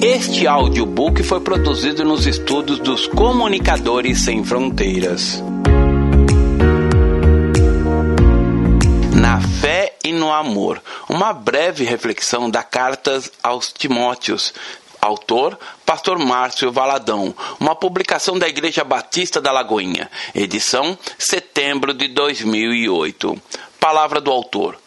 Este audiobook foi produzido nos estúdios dos Comunicadores Sem Fronteiras. Na fé e no amor, uma breve reflexão da carta aos Timóteos. Autor, Pastor Márcio Valadão, uma publicação da Igreja Batista da Lagoinha, edição setembro de 2008. Palavra do autor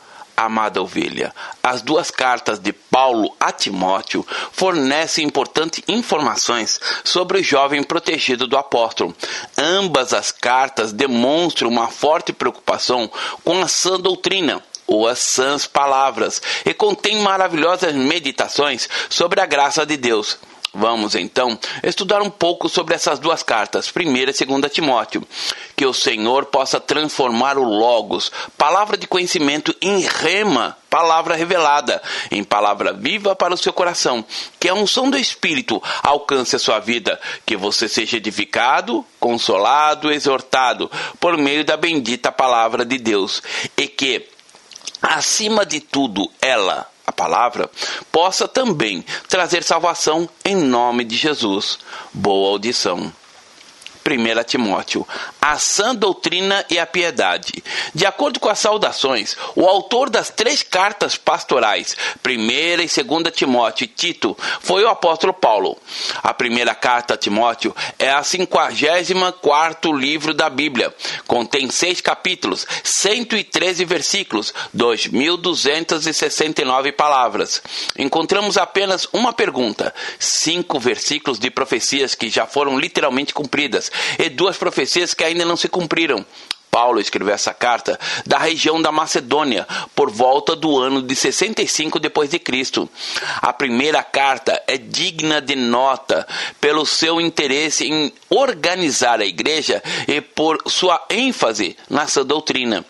amada ovelha. As duas cartas de Paulo a Timóteo fornecem importantes informações sobre o jovem protegido do apóstolo. Ambas as cartas demonstram uma forte preocupação com a sã doutrina ou as sãs palavras e contém maravilhosas meditações sobre a graça de Deus. Vamos então estudar um pouco sobre essas duas cartas, primeira e segunda Timóteo. Que o Senhor possa transformar o Logos, palavra de conhecimento, em rema, palavra revelada, em palavra viva para o seu coração. Que a unção do Espírito alcance a sua vida, que você seja edificado, consolado, exortado por meio da bendita palavra de Deus. E que, acima de tudo, ela, a palavra, possa também trazer salvação em nome de Jesus. Boa audição. 1 Timóteo, a sã doutrina e a piedade. De acordo com as saudações, o autor das três cartas pastorais, 1 e 2 Timóteo e Tito, foi o apóstolo Paulo. A primeira carta a Timóteo é a 54 livro da Bíblia. Contém seis capítulos, 113 versículos, 2.269 palavras. Encontramos apenas uma pergunta, cinco versículos de profecias que já foram literalmente cumpridas e duas profecias que ainda não se cumpriram. Paulo escreveu essa carta da região da Macedônia por volta do ano de 65 depois de Cristo. A primeira carta é digna de nota pelo seu interesse em organizar a igreja e por sua ênfase nessa doutrina.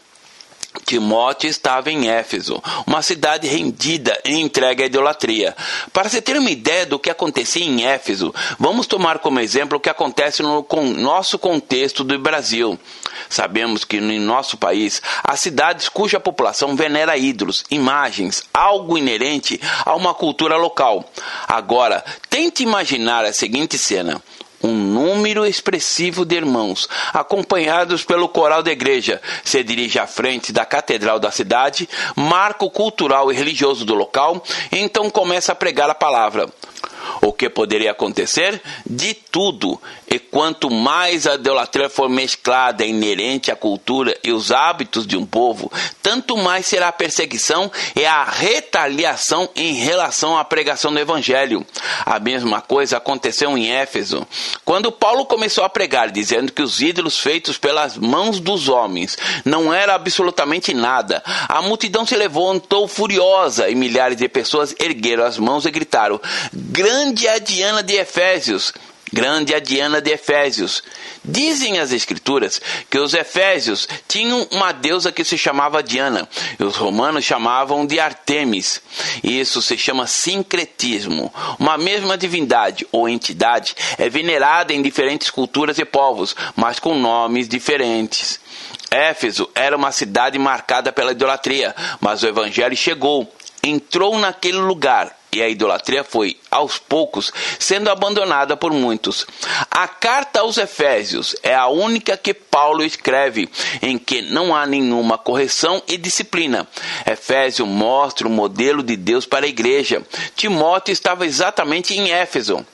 Timóteo estava em Éfeso, uma cidade rendida e entregue à idolatria. Para se ter uma ideia do que acontecia em Éfeso, vamos tomar como exemplo o que acontece no nosso contexto do Brasil. Sabemos que no nosso país há cidades cuja população venera ídolos, imagens, algo inerente a uma cultura local. Agora, tente imaginar a seguinte cena um número expressivo de irmãos, acompanhados pelo coral da igreja, se dirige à frente da catedral da cidade, marco cultural e religioso do local, e então começa a pregar a palavra. O que poderia acontecer? De tudo. E quanto mais a idolatria for mesclada, inerente à cultura e os hábitos de um povo, tanto mais será a perseguição e a retaliação em relação à pregação do evangelho. A mesma coisa aconteceu em Éfeso, quando Paulo começou a pregar, dizendo que os ídolos feitos pelas mãos dos homens não eram absolutamente nada. A multidão se levantou furiosa e milhares de pessoas ergueram as mãos e gritaram: é a Diana de Efésios! Grande é a Diana de Efésios. Dizem as Escrituras que os Efésios tinham uma deusa que se chamava Diana, e os romanos chamavam de Artemis. Isso se chama sincretismo. Uma mesma divindade ou entidade é venerada em diferentes culturas e povos, mas com nomes diferentes. Éfeso era uma cidade marcada pela idolatria, mas o evangelho chegou, entrou naquele lugar e a idolatria foi, aos poucos, sendo abandonada por muitos. A carta aos Efésios é a única que Paulo escreve em que não há nenhuma correção e disciplina. Efésio mostra o modelo de Deus para a igreja. Timóteo estava exatamente em Éfeso.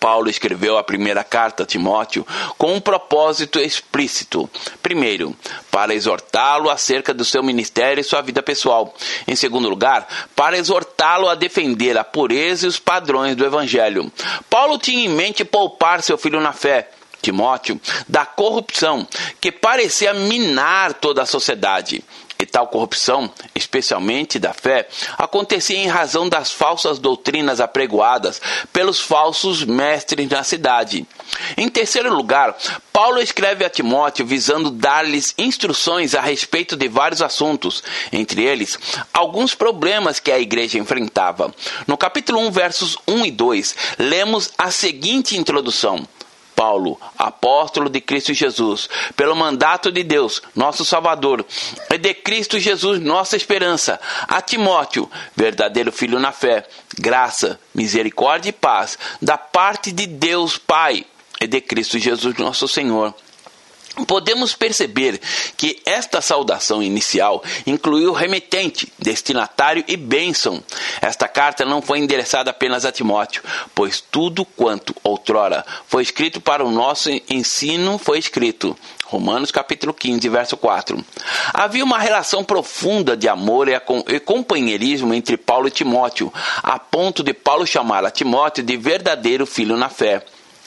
Paulo escreveu a primeira carta a Timóteo com um propósito explícito. Primeiro, para exortá-lo acerca do seu ministério e sua vida pessoal. Em segundo lugar, para exortá-lo a defender a pureza e os padrões do evangelho. Paulo tinha em mente poupar seu filho na fé. Timóteo, da corrupção que parecia minar toda a sociedade. E tal corrupção, especialmente da fé, acontecia em razão das falsas doutrinas apregoadas pelos falsos mestres na cidade. Em terceiro lugar, Paulo escreve a Timóteo visando dar-lhes instruções a respeito de vários assuntos, entre eles alguns problemas que a igreja enfrentava. No capítulo 1, versos 1 e 2, lemos a seguinte introdução. Paulo, apóstolo de Cristo Jesus, pelo mandato de Deus, nosso Salvador, e de Cristo Jesus, nossa esperança, a Timóteo, verdadeiro filho na fé, graça, misericórdia e paz, da parte de Deus Pai e de Cristo Jesus, nosso Senhor. Podemos perceber que esta saudação inicial incluiu remetente, destinatário e bênção. Esta carta não foi endereçada apenas a Timóteo, pois tudo quanto outrora foi escrito para o nosso ensino foi escrito. Romanos capítulo 15, verso 4. Havia uma relação profunda de amor e companheirismo entre Paulo e Timóteo, a ponto de Paulo chamar a Timóteo de verdadeiro filho na fé.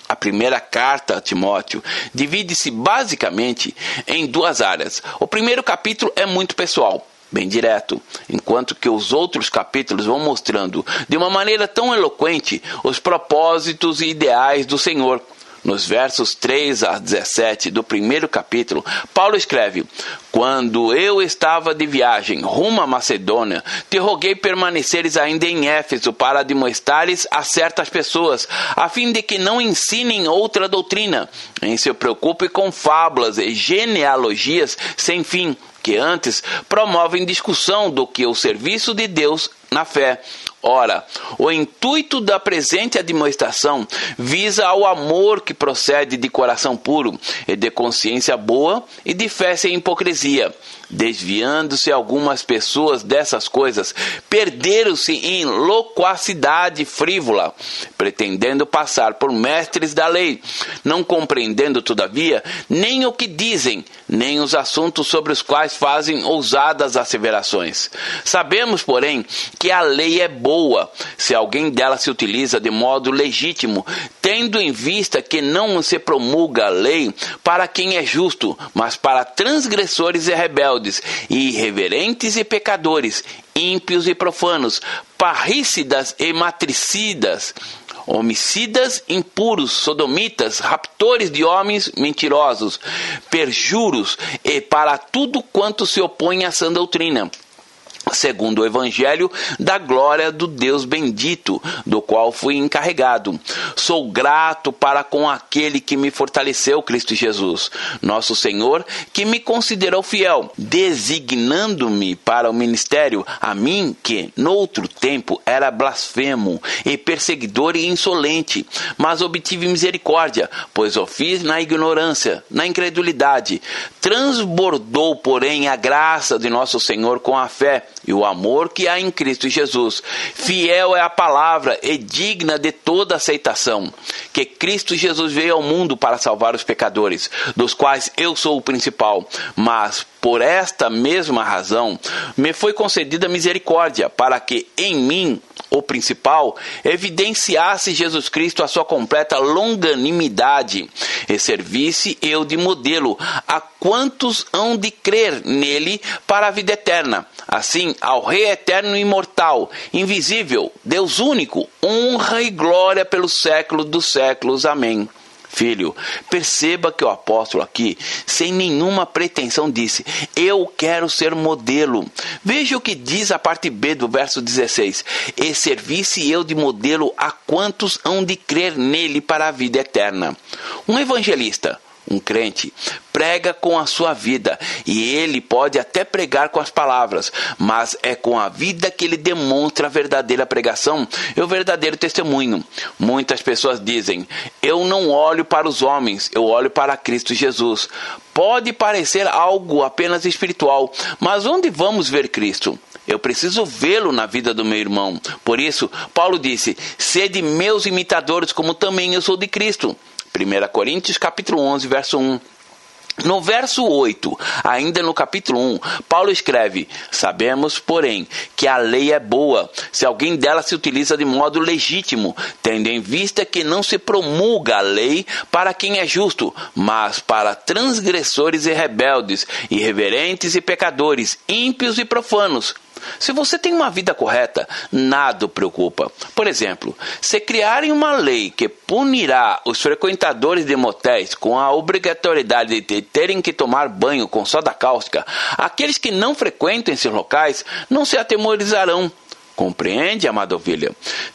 A primeira carta a Timóteo divide-se basicamente em duas áreas. O primeiro capítulo é muito pessoal, bem direto, enquanto que os outros capítulos vão mostrando de uma maneira tão eloquente os propósitos e ideais do Senhor nos versos 3 a 17 do primeiro capítulo, Paulo escreve: Quando eu estava de viagem rumo à Macedônia, te roguei permaneceres ainda em Éfeso para admoestares a certas pessoas, a fim de que não ensinem outra doutrina, em se preocupe com fábulas e genealogias sem fim, que antes promovem discussão do que o serviço de Deus na fé Ora, o intuito da presente administração visa ao amor que procede de coração puro e de consciência boa e de fé sem hipocrisia. Desviando-se algumas pessoas dessas coisas, perderam-se em loquacidade frívola, pretendendo passar por mestres da lei, não compreendendo, todavia, nem o que dizem, nem os assuntos sobre os quais fazem ousadas asseverações. Sabemos, porém, que a lei é boa se alguém dela se utiliza de modo legítimo, tendo em vista que não se promulga a lei para quem é justo, mas para transgressores e rebeldes, irreverentes e pecadores, ímpios e profanos, parrícidas e matricidas homicidas impuros, sodomitas, raptores de homens mentirosos, perjuros e para tudo quanto se opõe à sã doutrina segundo o Evangelho da glória do Deus bendito, do qual fui encarregado. Sou grato para com aquele que me fortaleceu, Cristo Jesus, nosso Senhor, que me considerou fiel, designando-me para o ministério, a mim que, noutro tempo, era blasfemo e perseguidor e insolente, mas obtive misericórdia, pois o fiz na ignorância, na incredulidade. Transbordou, porém, a graça de nosso Senhor com a fé e o amor que há em Cristo Jesus. Fiel é a palavra e digna de toda aceitação, que Cristo Jesus veio ao mundo para salvar os pecadores, dos quais eu sou o principal, mas por esta mesma razão me foi concedida misericórdia, para que em mim o principal, evidenciasse Jesus Cristo a sua completa longanimidade e servisse eu de modelo a quantos hão de crer nele para a vida eterna. Assim, ao Rei eterno e imortal, invisível, Deus único, honra e glória pelos séculos dos séculos. Amém. Filho, perceba que o apóstolo aqui, sem nenhuma pretensão, disse: Eu quero ser modelo. Veja o que diz a parte B do verso 16: E servisse eu de modelo a quantos hão de crer nele para a vida eterna. Um evangelista um crente, prega com a sua vida e ele pode até pregar com as palavras, mas é com a vida que ele demonstra a verdadeira pregação e o verdadeiro testemunho. Muitas pessoas dizem: Eu não olho para os homens, eu olho para Cristo Jesus. Pode parecer algo apenas espiritual, mas onde vamos ver Cristo? Eu preciso vê-lo na vida do meu irmão. Por isso, Paulo disse: Sede meus imitadores, como também eu sou de Cristo. 1 Coríntios capítulo 11, verso 1. No verso 8, ainda no capítulo 1, Paulo escreve: Sabemos, porém, que a lei é boa, se alguém dela se utiliza de modo legítimo, tendo em vista que não se promulga a lei para quem é justo, mas para transgressores e rebeldes, irreverentes e pecadores, ímpios e profanos. Se você tem uma vida correta, nada o preocupa. Por exemplo, se criarem uma lei que punirá os frequentadores de motéis com a obrigatoriedade de terem que tomar banho com soda cáustica, aqueles que não frequentam esses locais não se atemorizarão Compreende, amada ovelha?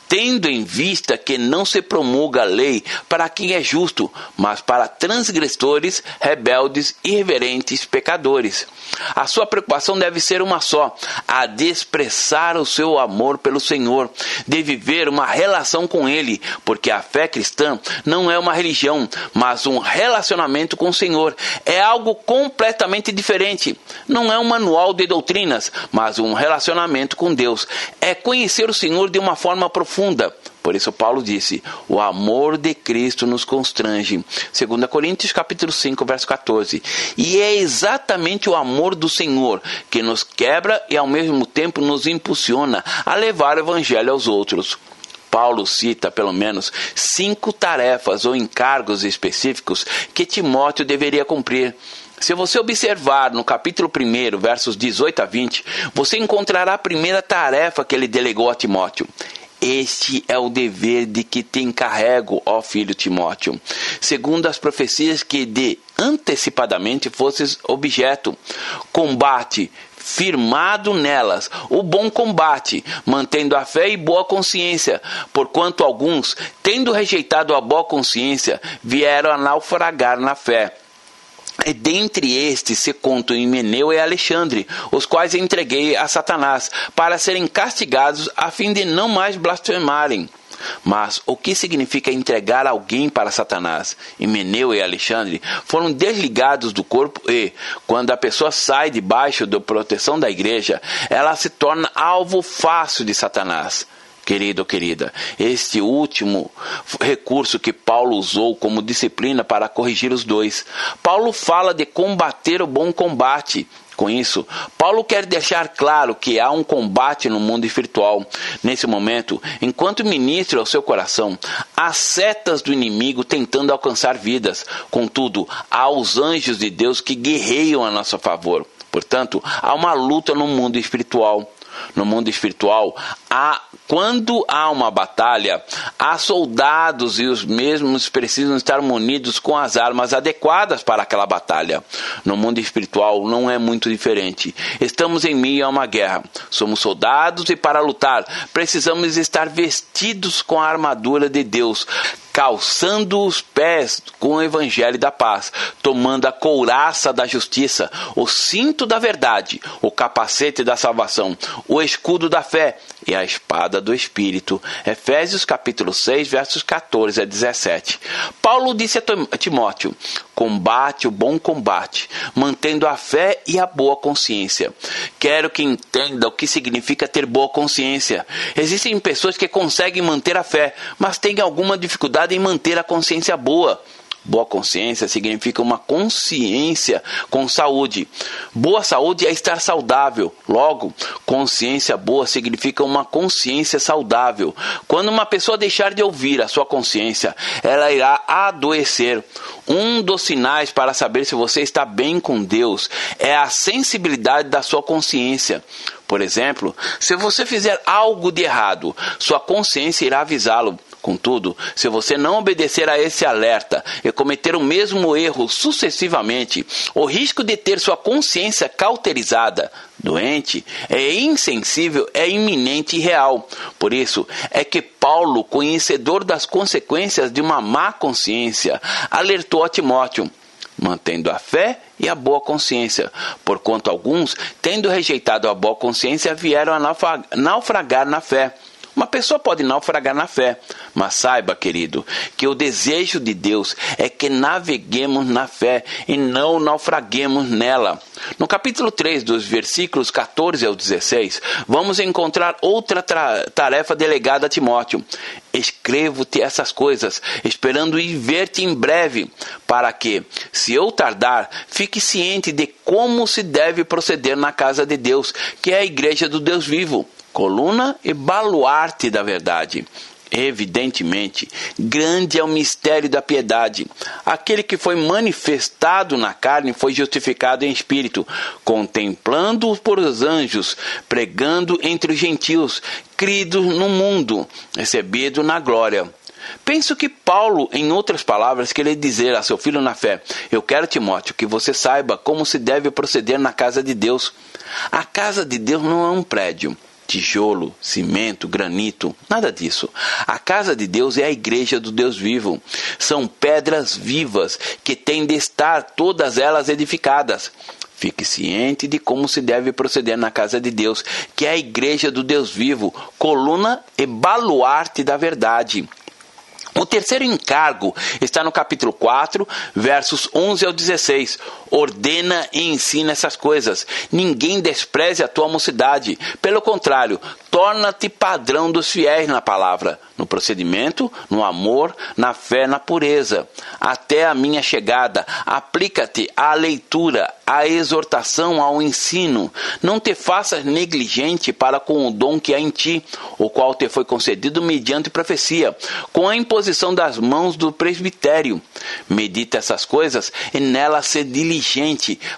Tendo em vista que não se promulga a lei para quem é justo, mas para transgressores, rebeldes, irreverentes, pecadores. A sua preocupação deve ser uma só: a de expressar o seu amor pelo Senhor, de viver uma relação com Ele, porque a fé cristã não é uma religião, mas um relacionamento com o Senhor. É algo completamente diferente. Não é um manual de doutrinas, mas um relacionamento com Deus. É conhecer o Senhor de uma forma profunda. Por isso Paulo disse: "O amor de Cristo nos constrange". 2 Coríntios capítulo 5, verso 14. E é exatamente o amor do Senhor que nos quebra e ao mesmo tempo nos impulsiona a levar o evangelho aos outros. Paulo cita pelo menos cinco tarefas ou encargos específicos que Timóteo deveria cumprir. Se você observar no capítulo 1, versos 18 a 20, você encontrará a primeira tarefa que ele delegou a Timóteo. Este é o dever de que te encarrego, ó filho Timóteo, segundo as profecias que de antecipadamente fosses objeto. Combate firmado nelas o bom combate, mantendo a fé e boa consciência, porquanto alguns, tendo rejeitado a boa consciência, vieram a naufragar na fé. E dentre estes se contam Himeneu e Alexandre, os quais entreguei a Satanás, para serem castigados, a fim de não mais blasfemarem. Mas o que significa entregar alguém para Satanás? Himeneu e Alexandre foram desligados do corpo e, quando a pessoa sai debaixo da proteção da igreja, ela se torna alvo fácil de Satanás querido ou querida. Este último recurso que Paulo usou como disciplina para corrigir os dois. Paulo fala de combater o bom combate. Com isso, Paulo quer deixar claro que há um combate no mundo espiritual. Nesse momento, enquanto ministra ao seu coração, há setas do inimigo tentando alcançar vidas. Contudo, há os anjos de Deus que guerreiam a nosso favor. Portanto, há uma luta no mundo espiritual no mundo espiritual, há, quando há uma batalha, há soldados e os mesmos precisam estar munidos com as armas adequadas para aquela batalha. No mundo espiritual não é muito diferente. Estamos em meio a uma guerra. Somos soldados e para lutar precisamos estar vestidos com a armadura de Deus calçando os pés com o evangelho da paz, tomando a couraça da justiça, o cinto da verdade, o capacete da salvação, o escudo da fé e a espada do espírito. Efésios capítulo 6, versos 14 a 17. Paulo disse a Timóteo: Combate o bom combate, mantendo a fé e a boa consciência. Quero que entenda o que significa ter boa consciência. Existem pessoas que conseguem manter a fé, mas têm alguma dificuldade em manter a consciência boa. Boa consciência significa uma consciência com saúde. Boa saúde é estar saudável. Logo, consciência boa significa uma consciência saudável. Quando uma pessoa deixar de ouvir a sua consciência, ela irá adoecer. Um dos sinais para saber se você está bem com Deus é a sensibilidade da sua consciência. Por exemplo, se você fizer algo de errado, sua consciência irá avisá-lo. Contudo, se você não obedecer a esse alerta e cometer o mesmo erro sucessivamente, o risco de ter sua consciência cauterizada, doente, é insensível, é iminente e real. Por isso é que Paulo, conhecedor das consequências de uma má consciência, alertou a Timóteo mantendo a fé e a boa consciência, porquanto alguns, tendo rejeitado a boa consciência, vieram a naufragar na fé. Uma pessoa pode naufragar na fé, mas saiba, querido, que o desejo de Deus é que naveguemos na fé e não naufraguemos nela. No capítulo 3, dos versículos 14 ao 16, vamos encontrar outra tarefa delegada a Timóteo. Escrevo-te essas coisas, esperando ir ver-te em breve, para que, se eu tardar, fique ciente de como se deve proceder na casa de Deus, que é a igreja do Deus vivo coluna e baluarte da verdade. Evidentemente, grande é o mistério da piedade. Aquele que foi manifestado na carne foi justificado em espírito, contemplando-o por os anjos, pregando entre os gentios, crido no mundo, recebido na glória. Penso que Paulo, em outras palavras, queria dizer a seu filho na fé: Eu quero, Timóteo, que você saiba como se deve proceder na casa de Deus. A casa de Deus não é um prédio tijolo, cimento, granito, nada disso. A casa de Deus é a igreja do Deus vivo. São pedras vivas que têm de estar todas elas edificadas. Fique ciente de como se deve proceder na casa de Deus, que é a igreja do Deus vivo, coluna e baluarte da verdade. O terceiro encargo está no capítulo 4, versos 11 ao 16. Ordena e ensina essas coisas. Ninguém despreze a tua mocidade. Pelo contrário, torna-te padrão dos fiéis na palavra, no procedimento, no amor, na fé, na pureza. Até a minha chegada, aplica-te à leitura, à exortação, ao ensino. Não te faças negligente para com o dom que há em ti, o qual te foi concedido mediante profecia, com a imposição das mãos do presbitério. Medita essas coisas e nela ser diligente,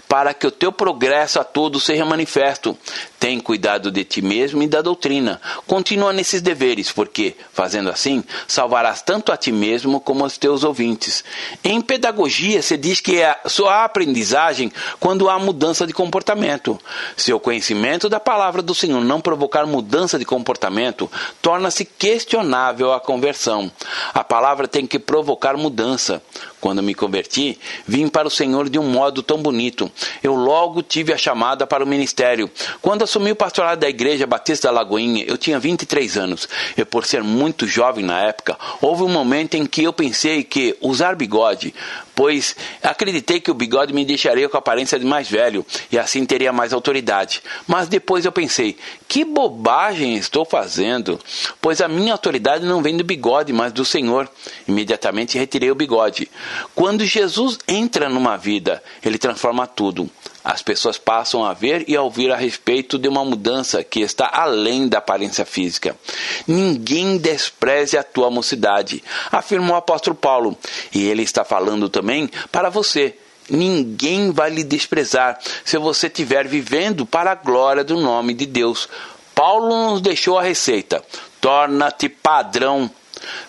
para que o teu progresso a todos seja manifesto. Tem cuidado de ti mesmo e da doutrina. Continua nesses deveres, porque, fazendo assim, salvarás tanto a ti mesmo como aos teus ouvintes. Em pedagogia, se diz que é só há aprendizagem quando há mudança de comportamento. Se o conhecimento da palavra do Senhor não provocar mudança de comportamento, torna-se questionável a conversão. A palavra tem que provocar mudança. Quando me converti, vim para o Senhor de um modo tão bonito. Eu logo tive a chamada para o ministério. Quando assumi o pastorado da Igreja Batista da Lagoinha, eu tinha 23 anos. E por ser muito jovem na época, houve um momento em que eu pensei que usar bigode pois acreditei que o bigode me deixaria com a aparência de mais velho e assim teria mais autoridade. Mas depois eu pensei: que bobagem estou fazendo? Pois a minha autoridade não vem do bigode, mas do Senhor. Imediatamente retirei o bigode. Quando Jesus entra numa vida, ele transforma tudo. As pessoas passam a ver e a ouvir a respeito de uma mudança que está além da aparência física. Ninguém despreze a tua mocidade, afirmou o apóstolo Paulo. E ele está falando também para você. Ninguém vai lhe desprezar se você estiver vivendo para a glória do nome de Deus. Paulo nos deixou a receita. Torna-te padrão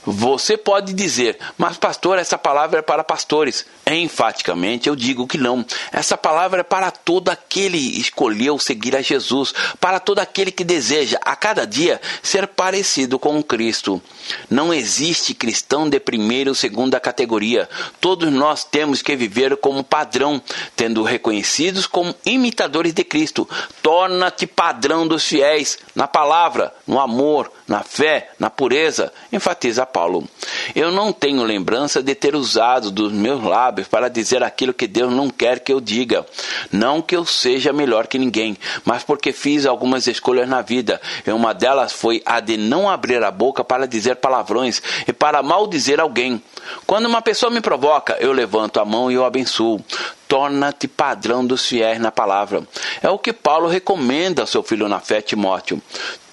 você pode dizer, mas pastor, essa palavra é para pastores. Enfaticamente eu digo que não. Essa palavra é para todo aquele que escolheu seguir a Jesus, para todo aquele que deseja a cada dia ser parecido com Cristo. Não existe cristão de primeira ou segunda categoria. Todos nós temos que viver como padrão, tendo reconhecidos como imitadores de Cristo. Torna-te padrão dos fiéis na palavra, no amor, na fé, na pureza, enfatiza Paulo. Eu não tenho lembrança de ter usado dos meus lábios para dizer aquilo que Deus não quer que eu diga. Não que eu seja melhor que ninguém, mas porque fiz algumas escolhas na vida, e uma delas foi a de não abrir a boca para dizer palavrões e para maldizer alguém. Quando uma pessoa me provoca, eu levanto a mão e o abençoo torna-te padrão dos fiéis na palavra. É o que Paulo recomenda ao seu filho na fé, Timóteo.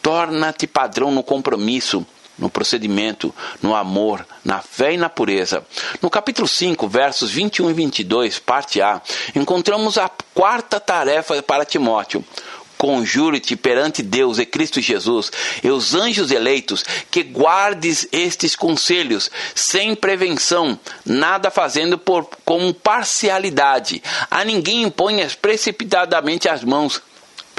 Torna-te padrão no compromisso, no procedimento, no amor, na fé e na pureza. No capítulo 5, versos 21 e 22, parte A, encontramos a quarta tarefa para Timóteo. Conjure-te perante Deus e Cristo Jesus e os anjos eleitos que guardes estes conselhos sem prevenção, nada fazendo por com parcialidade. A ninguém imponhas precipitadamente as mãos,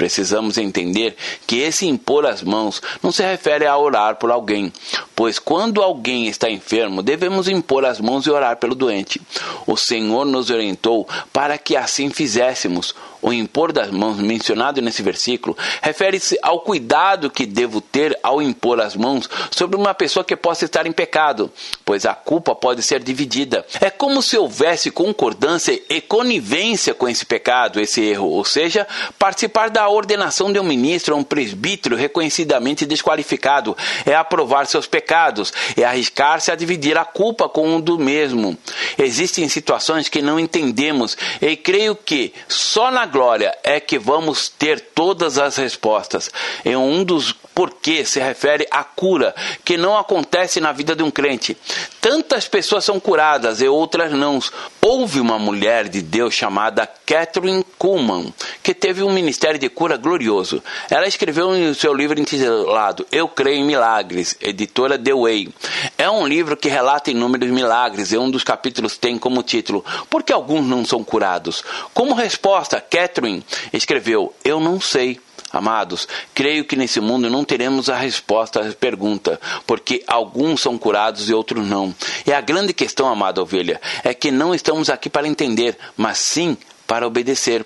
Precisamos entender que esse impor as mãos não se refere a orar por alguém, pois quando alguém está enfermo, devemos impor as mãos e orar pelo doente. O Senhor nos orientou para que assim fizéssemos. O impor das mãos mencionado nesse versículo refere-se ao cuidado que devo ter ao impor as mãos sobre uma pessoa que possa estar em pecado, pois a culpa pode ser dividida. É como se houvesse concordância e conivência com esse pecado, esse erro, ou seja, participar da ordenação de um ministro a um presbítero reconhecidamente desqualificado é aprovar seus pecados, é arriscar-se a dividir a culpa com um do mesmo. Existem situações que não entendemos e creio que só na glória é que vamos ter todas as respostas. Em um dos porquê se refere à cura, que não acontece na vida de um crente. Tantas pessoas são curadas e outras não. Houve uma mulher de Deus chamada Catherine Kuhlman, que teve um ministério de cura glorioso. Ela escreveu em seu livro intitulado Eu Creio em Milagres, editora The Way. É um livro que relata inúmeros milagres e um dos capítulos tem como título Por que alguns não são curados? Como resposta, Catherine escreveu Eu não sei Amados, creio que nesse mundo não teremos a resposta à pergunta, porque alguns são curados e outros não. E a grande questão, amada ovelha, é que não estamos aqui para entender, mas sim para obedecer.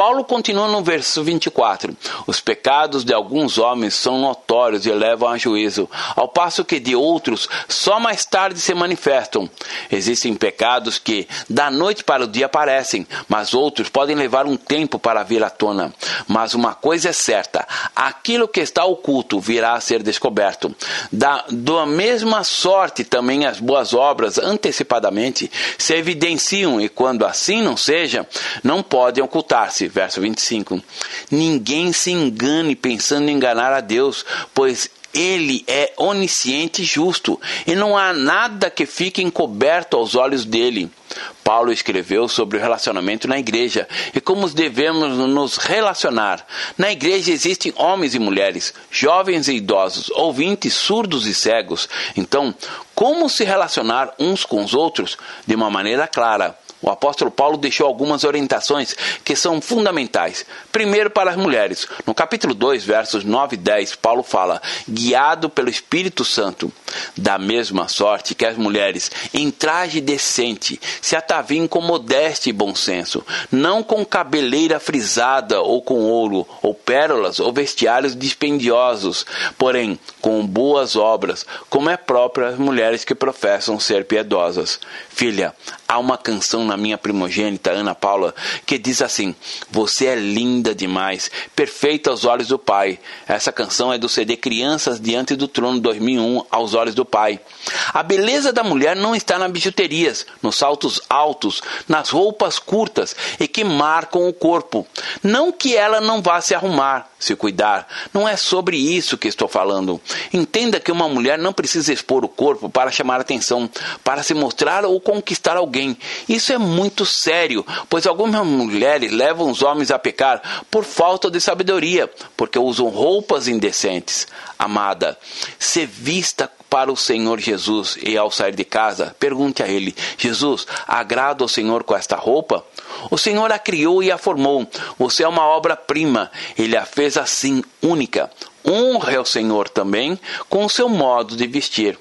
Paulo continua no verso 24: Os pecados de alguns homens são notórios e levam a juízo, ao passo que de outros só mais tarde se manifestam. Existem pecados que da noite para o dia aparecem, mas outros podem levar um tempo para vir à tona. Mas uma coisa é certa: aquilo que está oculto virá a ser descoberto. Da, da mesma sorte também as boas obras antecipadamente se evidenciam e quando assim não seja, não podem ocultar-se verso 25. Ninguém se engane pensando em enganar a Deus, pois ele é onisciente e justo, e não há nada que fique encoberto aos olhos dele. Paulo escreveu sobre o relacionamento na igreja e como devemos nos relacionar. Na igreja existem homens e mulheres, jovens e idosos, ouvintes, surdos e cegos. Então, como se relacionar uns com os outros? De uma maneira clara. O apóstolo Paulo deixou algumas orientações que são fundamentais. Primeiro, para as mulheres. No capítulo 2, versos 9 e 10, Paulo fala: guiado pelo Espírito Santo. Da mesma sorte que as mulheres, em traje decente, se ataviem com modéstia e bom senso, não com cabeleira frisada ou com ouro, ou pérolas, ou vestiários dispendiosos, porém com boas obras, como é próprio às mulheres que professam ser piedosas. Filha, há uma canção na minha primogênita, Ana Paula, que diz assim: Você é linda demais, perfeita aos olhos do Pai. Essa canção é do CD Crianças Diante do Trono 2001, aos olhos do Pai. A beleza da mulher não está nas bijuterias, nos saltos altos, nas roupas curtas e que marcam o corpo. Não que ela não vá se arrumar, se cuidar. Não é sobre isso que estou falando. Entenda que uma mulher não precisa expor o corpo para chamar atenção, para se mostrar ou conquistar alguém. Isso é muito sério, pois algumas mulheres levam os homens a pecar por falta de sabedoria, porque usam roupas indecentes. Amada, se vista para o Senhor Jesus e ao sair de casa, pergunte a ele: Jesus, agrada o Senhor com esta roupa? O Senhor a criou e a formou. Você é uma obra-prima. Ele a fez assim, única. Honre ao Senhor também com o seu modo de vestir.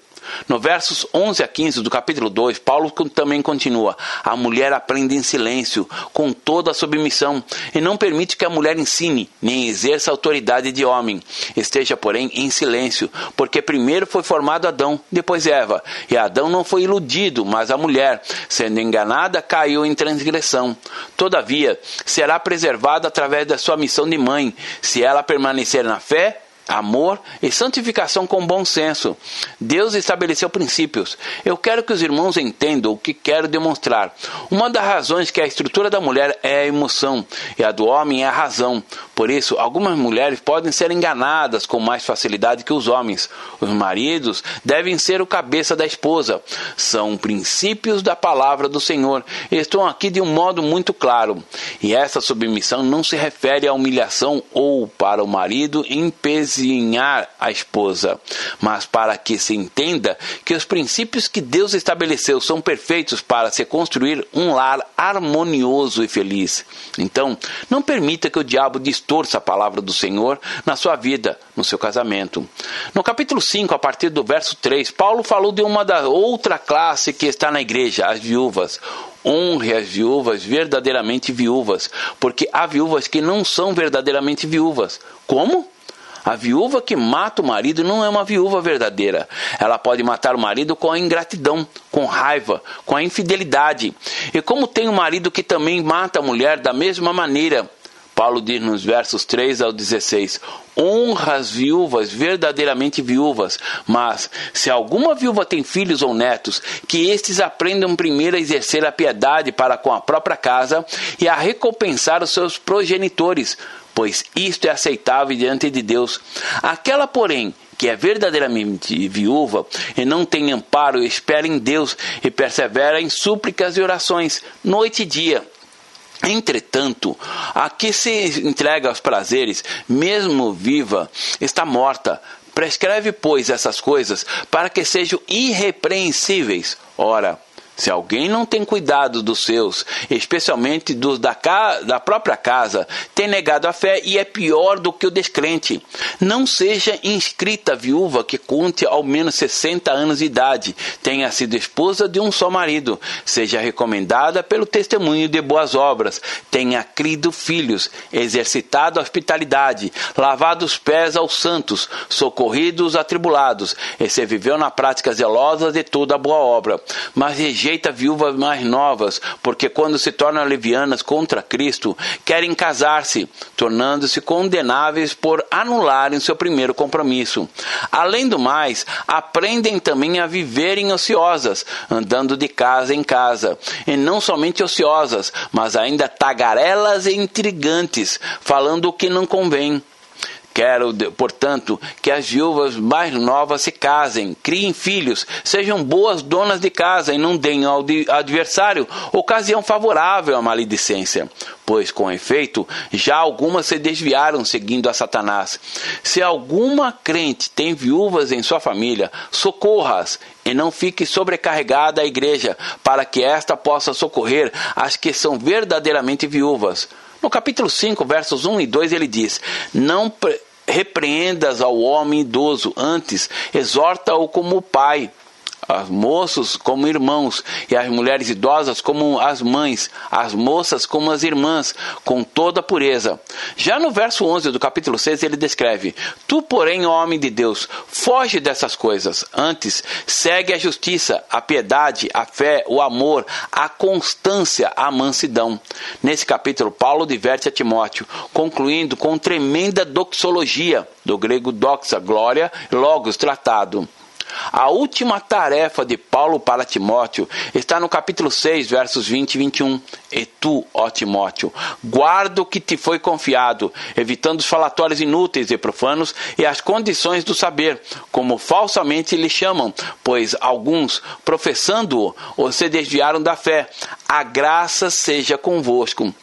No versos 11 a 15 do capítulo 2, Paulo também continua: A mulher aprende em silêncio, com toda a submissão, e não permite que a mulher ensine, nem exerça autoridade de homem. Esteja, porém, em silêncio, porque primeiro foi formado Adão, depois Eva. E Adão não foi iludido, mas a mulher, sendo enganada, caiu em transgressão. Todavia, será preservada através da sua missão de mãe, se ela permanecer na fé amor e santificação com bom senso. Deus estabeleceu princípios. Eu quero que os irmãos entendam o que quero demonstrar. Uma das razões que a estrutura da mulher é a emoção e a do homem é a razão. Por isso, algumas mulheres podem ser enganadas com mais facilidade que os homens. Os maridos devem ser o cabeça da esposa. São princípios da palavra do Senhor. Estão aqui de um modo muito claro. E essa submissão não se refere à humilhação ou para o marido empezinhar a esposa, mas para que se entenda que os princípios que Deus estabeleceu são perfeitos para se construir um lar harmonioso e feliz. Então, não permita que o diabo distorça a palavra do Senhor na sua vida, no seu casamento. No capítulo 5, a partir do verso 3, Paulo falou de uma da outra classe que está na igreja, as viúvas. Honre as viúvas verdadeiramente viúvas, porque há viúvas que não são verdadeiramente viúvas. Como? A viúva que mata o marido não é uma viúva verdadeira. Ela pode matar o marido com a ingratidão, com raiva, com a infidelidade. E como tem um marido que também mata a mulher da mesma maneira, Paulo diz nos versos 3 ao 16: honra as viúvas, verdadeiramente viúvas, mas se alguma viúva tem filhos ou netos, que estes aprendam primeiro a exercer a piedade para com a própria casa e a recompensar os seus progenitores, pois isto é aceitável diante de Deus. Aquela, porém, que é verdadeiramente viúva e não tem amparo, espera em Deus e persevera em súplicas e orações, noite e dia. Entretanto, a que se entrega aos prazeres, mesmo viva, está morta. Prescreve, pois, essas coisas para que sejam irrepreensíveis. Ora, Se alguém não tem cuidado dos seus, especialmente dos da, da própria casa, tem negado a fé e é pior do que o descrente. Não seja inscrita viúva que conte ao menos 60 anos de idade, tenha sido esposa de um só marido, seja recomendada pelo testemunho de boas obras, tenha crido filhos, exercitado a hospitalidade, lavado os pés aos santos, socorrido os atribulados, e se viveu na prática zelosa de toda boa obra. Mas rejeita viúvas mais novas, porque quando se tornam levianas contra Cristo, querem casar-se, tornando-se condenáveis por anularem seu primeiro compromisso. Além do mais, aprendem também a viverem ociosas, andando de casa em casa, e não somente ociosas, mas ainda tagarelas e intrigantes, falando o que não convém Quero, portanto, que as viúvas mais novas se casem, criem filhos, sejam boas donas de casa e não deem ao adversário ocasião favorável à maledicência. Pois, com efeito, já algumas se desviaram seguindo a Satanás. Se alguma crente tem viúvas em sua família, socorra-as e não fique sobrecarregada a igreja, para que esta possa socorrer as que são verdadeiramente viúvas. No capítulo 5, versos 1 e 2, ele diz: Não repreendas ao homem idoso, antes exorta-o como pai os moços como irmãos, e as mulheres idosas como as mães, as moças como as irmãs, com toda pureza. Já no verso 11 do capítulo 6, ele descreve: Tu, porém, homem de Deus, foge dessas coisas. Antes, segue a justiça, a piedade, a fé, o amor, a constância, a mansidão. Nesse capítulo, Paulo diverte a Timóteo, concluindo com tremenda doxologia, do grego doxa, glória, logos, tratado. A última tarefa de Paulo para Timóteo está no capítulo 6, versos 20 e 21. E tu, ó Timóteo, guarda o que te foi confiado, evitando os falatórios inúteis e profanos e as condições do saber, como falsamente lhe chamam, pois alguns, professando-o, se desviaram da fé. A graça seja convosco.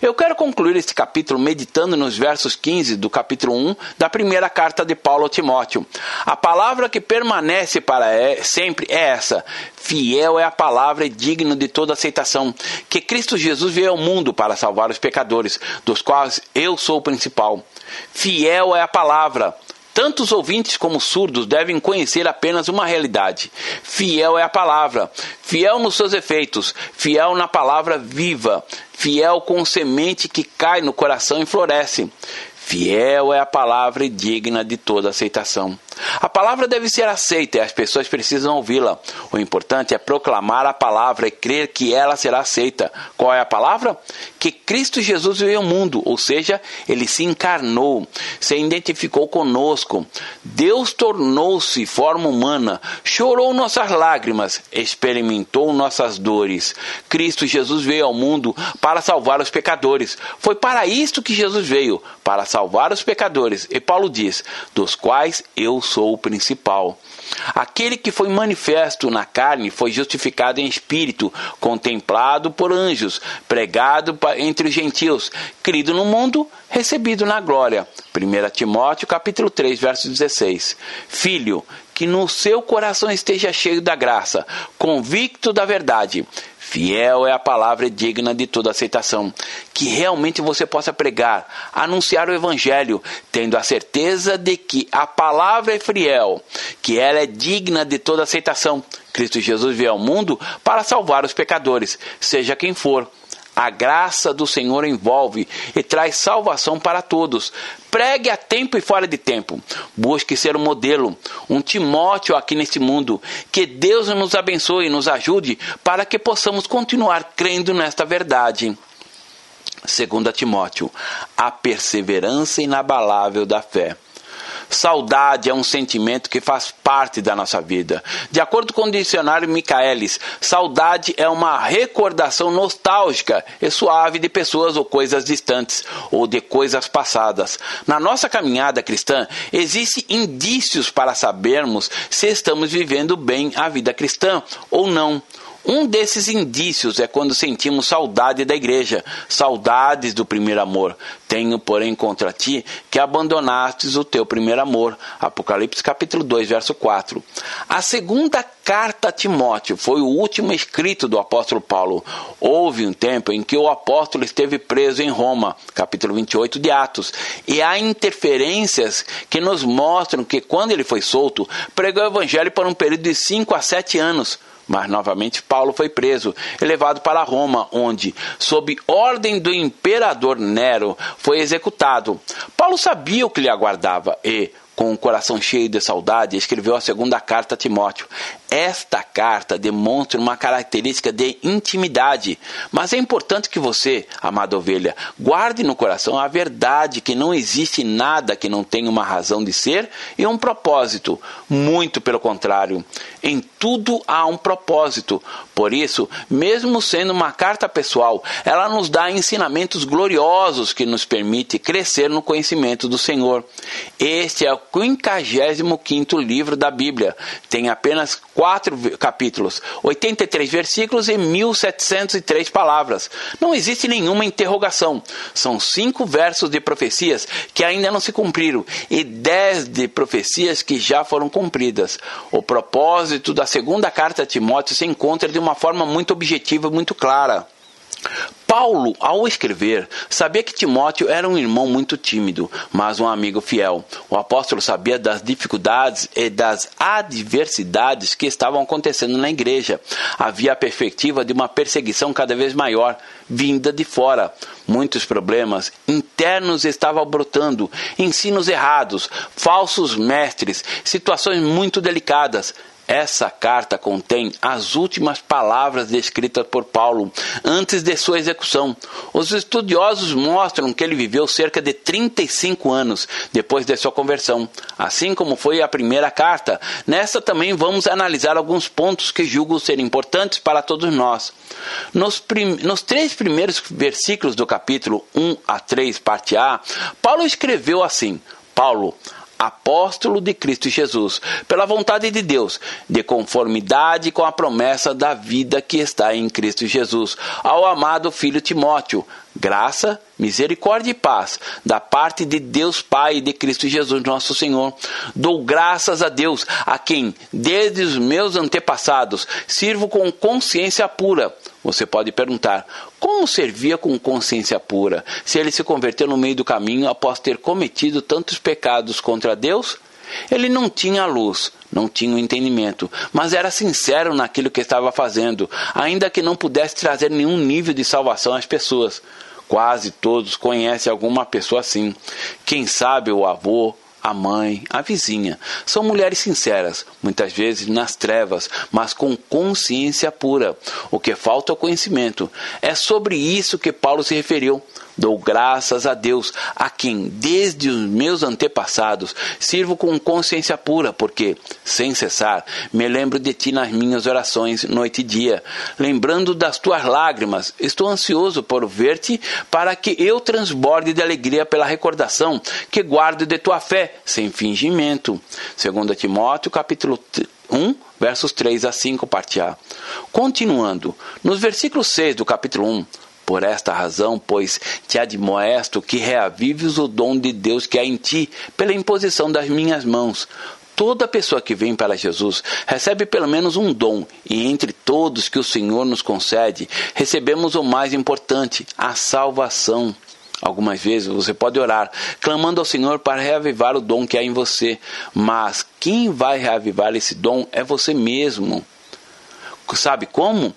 Eu quero concluir este capítulo meditando nos versos 15 do capítulo 1 da primeira carta de Paulo a Timóteo. A palavra que permanece para sempre é essa: fiel é a palavra e digno de toda aceitação, que Cristo Jesus veio ao mundo para salvar os pecadores, dos quais eu sou o principal. Fiel é a palavra. Tanto os ouvintes como os surdos devem conhecer apenas uma realidade. Fiel é a palavra, fiel nos seus efeitos, fiel na palavra viva, fiel com semente que cai no coração e floresce. Fiel é a palavra e digna de toda aceitação. A palavra deve ser aceita e as pessoas precisam ouvi-la. O importante é proclamar a palavra e crer que ela será aceita. Qual é a palavra? Que Cristo Jesus veio ao mundo, ou seja, ele se encarnou, se identificou conosco. Deus tornou-se forma humana, chorou nossas lágrimas, experimentou nossas dores. Cristo Jesus veio ao mundo para salvar os pecadores. Foi para isto que Jesus veio, para salvar os pecadores. E Paulo diz: dos quais eu sou o principal. Aquele que foi manifesto na carne foi justificado em espírito, contemplado por anjos, pregado entre os gentios, crido no mundo, recebido na glória. 1 Timóteo capítulo 3, verso 16. Filho, que no seu coração esteja cheio da graça, convicto da verdade, Fiel é a palavra digna de toda aceitação. Que realmente você possa pregar, anunciar o Evangelho, tendo a certeza de que a palavra é fiel, que ela é digna de toda aceitação. Cristo Jesus veio ao mundo para salvar os pecadores, seja quem for. A graça do Senhor envolve e traz salvação para todos. Pregue a tempo e fora de tempo. Busque ser um modelo, um Timóteo aqui neste mundo. Que Deus nos abençoe e nos ajude para que possamos continuar crendo nesta verdade. 2 Timóteo, a perseverança inabalável da fé. Saudade é um sentimento que faz parte da nossa vida. De acordo com o dicionário Michaelis, saudade é uma recordação nostálgica e suave de pessoas ou coisas distantes ou de coisas passadas. Na nossa caminhada cristã, existem indícios para sabermos se estamos vivendo bem a vida cristã ou não. Um desses indícios é quando sentimos saudade da igreja, saudades do primeiro amor. Tenho, porém, contra ti que abandonastes o teu primeiro amor. Apocalipse capítulo 2, verso 4. A segunda carta a Timóteo foi o último escrito do apóstolo Paulo. Houve um tempo em que o apóstolo esteve preso em Roma, capítulo 28 de Atos, e há interferências que nos mostram que quando ele foi solto, pregou o evangelho por um período de 5 a 7 anos. Mas novamente Paulo foi preso e levado para Roma, onde, sob ordem do imperador Nero, foi executado. Paulo sabia o que lhe aguardava e, com o coração cheio de saudade, escreveu a segunda carta a Timóteo. Esta carta demonstra uma característica de intimidade, mas é importante que você, amada ovelha, guarde no coração a verdade que não existe nada que não tenha uma razão de ser e um propósito. Muito pelo contrário, em tudo há um propósito. Por isso, mesmo sendo uma carta pessoal, ela nos dá ensinamentos gloriosos que nos permite crescer no conhecimento do Senhor. Este é o 55 livro da Bíblia. Tem apenas quatro capítulos, 83 versículos e 1703 palavras. Não existe nenhuma interrogação. São cinco versos de profecias que ainda não se cumpriram e dez de profecias que já foram cumpridas. O propósito da segunda carta a Timóteo se encontra de uma forma muito objetiva e muito clara. Paulo, ao escrever, sabia que Timóteo era um irmão muito tímido, mas um amigo fiel. O apóstolo sabia das dificuldades e das adversidades que estavam acontecendo na igreja. Havia a perspectiva de uma perseguição cada vez maior, vinda de fora. Muitos problemas internos estavam brotando, ensinos errados, falsos mestres, situações muito delicadas. Essa carta contém as últimas palavras descritas por Paulo antes de sua execução. Os estudiosos mostram que ele viveu cerca de 35 anos depois de sua conversão, assim como foi a primeira carta. Nessa também vamos analisar alguns pontos que julgo ser importantes para todos nós. Nos, prim... Nos três primeiros versículos do capítulo 1 a 3, parte A, Paulo escreveu assim: Paulo, apóstolo de Cristo Jesus, pela vontade de Deus, de conformidade com a promessa da vida que está em Cristo Jesus, ao amado filho Timóteo, graça, misericórdia e paz da parte de Deus Pai e de Cristo Jesus nosso Senhor. Dou graças a Deus, a quem, desde os meus antepassados, sirvo com consciência pura. Você pode perguntar: como servia com consciência pura, se ele se converteu no meio do caminho após ter cometido tantos pecados contra Deus? Ele não tinha luz, não tinha o entendimento, mas era sincero naquilo que estava fazendo, ainda que não pudesse trazer nenhum nível de salvação às pessoas. Quase todos conhecem alguma pessoa assim. Quem sabe o avô, a mãe, a vizinha. São mulheres sinceras, muitas vezes nas trevas, mas com consciência pura. O que falta é o conhecimento. É sobre isso que Paulo se referiu. Dou graças a Deus, a quem, desde os meus antepassados, sirvo com consciência pura, porque, sem cessar, me lembro de ti nas minhas orações, noite e dia. Lembrando das tuas lágrimas, estou ansioso por ver-te, para que eu transborde de alegria pela recordação que guardo de tua fé, sem fingimento. 2 Timóteo, capítulo 1, versos 3 a 5, parte A. Continuando, nos versículos 6 do capítulo 1, por esta razão, pois, te admoesto que reavives o dom de Deus que há em ti, pela imposição das minhas mãos. Toda pessoa que vem para Jesus recebe pelo menos um dom, e entre todos que o Senhor nos concede, recebemos o mais importante, a salvação. Algumas vezes você pode orar, clamando ao Senhor para reavivar o dom que há em você, mas quem vai reavivar esse dom é você mesmo. Sabe como?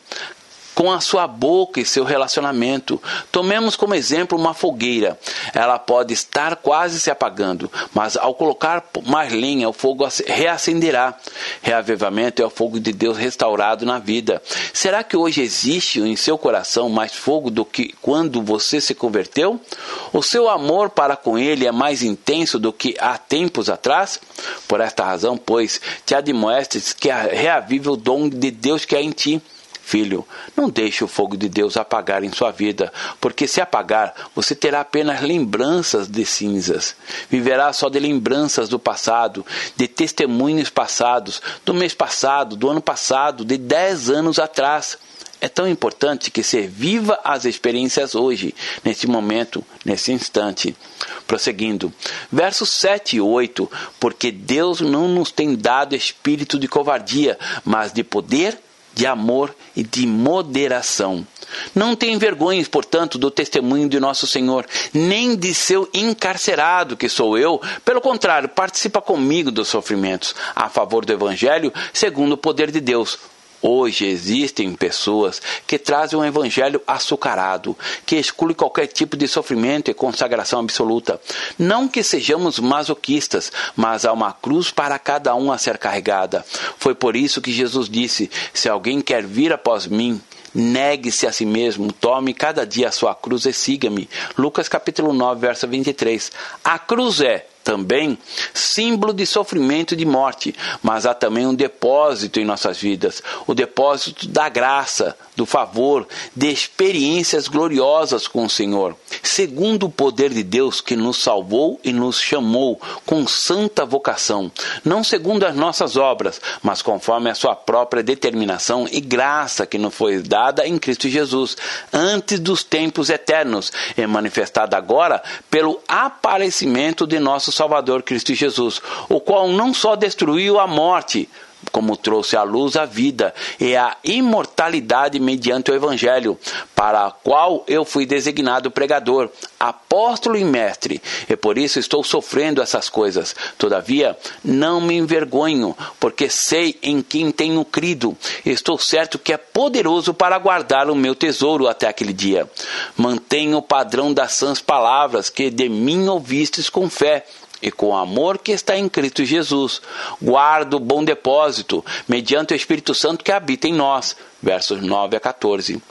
Com a sua boca e seu relacionamento. Tomemos como exemplo uma fogueira. Ela pode estar quase se apagando, mas ao colocar mais lenha, o fogo reacenderá. Reavivamento é o fogo de Deus restaurado na vida. Será que hoje existe em seu coração mais fogo do que quando você se converteu? O seu amor para com Ele é mais intenso do que há tempos atrás? Por esta razão, pois, te admoestes que reavive o dom de Deus que há em ti Filho, não deixe o fogo de Deus apagar em sua vida, porque se apagar, você terá apenas lembranças de cinzas. Viverá só de lembranças do passado, de testemunhos passados, do mês passado, do ano passado, de dez anos atrás. É tão importante que você viva as experiências hoje, nesse momento, nesse instante. Prosseguindo, versos 7 e 8: Porque Deus não nos tem dado espírito de covardia, mas de poder, de amor e de moderação. Não tem vergonha, portanto, do testemunho de nosso Senhor, nem de seu encarcerado, que sou eu. Pelo contrário, participa comigo dos sofrimentos, a favor do Evangelho, segundo o poder de Deus Hoje existem pessoas que trazem um evangelho açucarado, que exclui qualquer tipo de sofrimento e consagração absoluta. Não que sejamos masoquistas, mas há uma cruz para cada um a ser carregada. Foi por isso que Jesus disse: Se alguém quer vir após mim, Negue-se a si mesmo, tome cada dia a sua cruz e siga-me. Lucas capítulo 9, verso 23. A cruz é também símbolo de sofrimento e de morte, mas há também um depósito em nossas vidas, o depósito da graça, do favor, de experiências gloriosas com o Senhor, segundo o poder de Deus que nos salvou e nos chamou com santa vocação, não segundo as nossas obras, mas conforme a sua própria determinação e graça que nos foi dada em Cristo Jesus, antes dos tempos eternos, e manifestada agora pelo aparecimento de nosso Salvador Cristo Jesus, o qual não só destruiu a morte, como trouxe à luz a vida e a imortalidade mediante o Evangelho, para a qual eu fui designado pregador, apóstolo e mestre, e por isso estou sofrendo essas coisas. Todavia, não me envergonho, porque sei em quem tenho crido. Estou certo que é poderoso para guardar o meu tesouro até aquele dia. Mantenho o padrão das sãs palavras que de mim ouvistes com fé e com o amor que está em Cristo Jesus. Guarda o bom depósito, mediante o Espírito Santo que habita em nós. Versos 9 a 14.